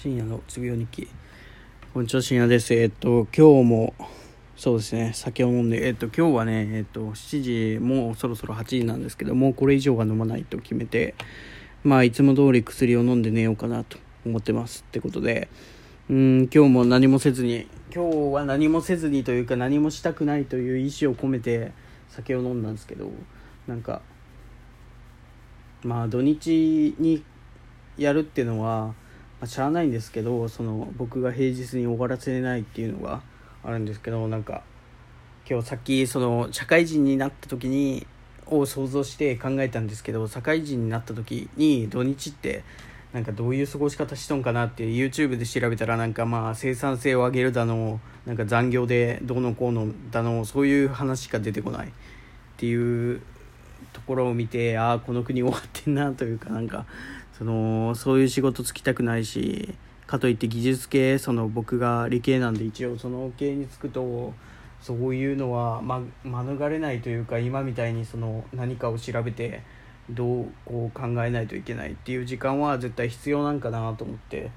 深夜のつぶよ日記。こんにちは深夜です。えっと今日もそうですね酒を飲んでえっと今日はねえっと7時もうそろそろ8時なんですけどもこれ以上は飲まないと決めてまあいつも通り薬を飲んで寝ようかなと思ってます。ってことでうん今日も何もせずに今日は何もせずにというか何もしたくないという意思を込めて酒を飲んだんですけどなんかまあ土日にやるっていうのは、まあ、しゃあないんですけどその僕が平日に終わらせれないっていうのがあるんですけどなんか今日さっきその社会人になった時にを想像して考えたんですけど社会人になった時に土日ってなんかどういう過ごし方しとんかなって YouTube で調べたらなんかまあ生産性を上げるだのなんか残業でどうのこうのだのそういう話しか出てこないっていうところを見てああこの国終わってんなというかなんかそのそういう仕事つきたくないしかといって技術系その僕が理系なんで一応その系に就くとそういうのは、ま、免れないというか今みたいにその何かを調べてどうこう考えないといけないっていう時間は絶対必要なんかなと思って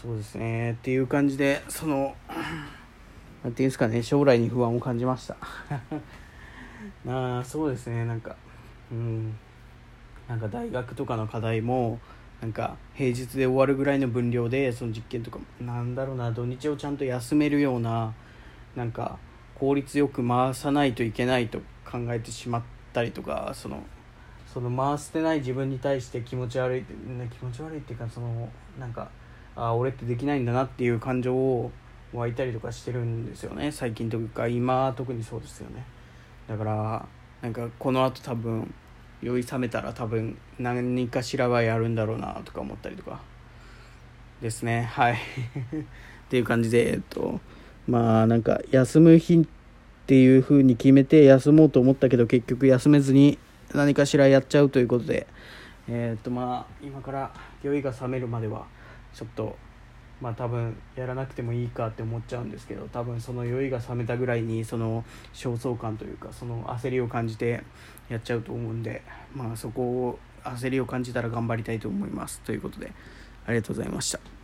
そうですねっていう感じでその何ていうんですかね将来に不安を感じました。なあそうですね。なんかうん。なんか大学とかの課題もなんか平日で終わるぐらいの分量でその実験とかなんだろうな土日をちゃんと休めるようななんか効率よく回さないといけないと考えてしまったりとかそのその回してない自分に対して気持ち悪いって気持ち悪いっていうかそのなんかあ俺ってできないんだなっていう感情を湧いたりとかしてるんですよね。最近というか今特にそうですよね。だからなんかこのあと多分酔い冷めたら多分何かしらはやるんだろうなとか思ったりとか。ですね。はい。っていう感じでえっとまあなんか休む日っていう風に決めて休もうと思ったけど結局休めずに何かしらやっちゃうということで。えっとまあ今から酔いが冷めるまではちょっとまあ多分やらなくてもいいかって思っちゃうんですけど多分その酔いが冷めたぐらいにその焦燥感というかその焦りを感じてやっちゃうと思うんでまあそこを焦りを感じたら頑張りたいと思いますということでありがとうございました。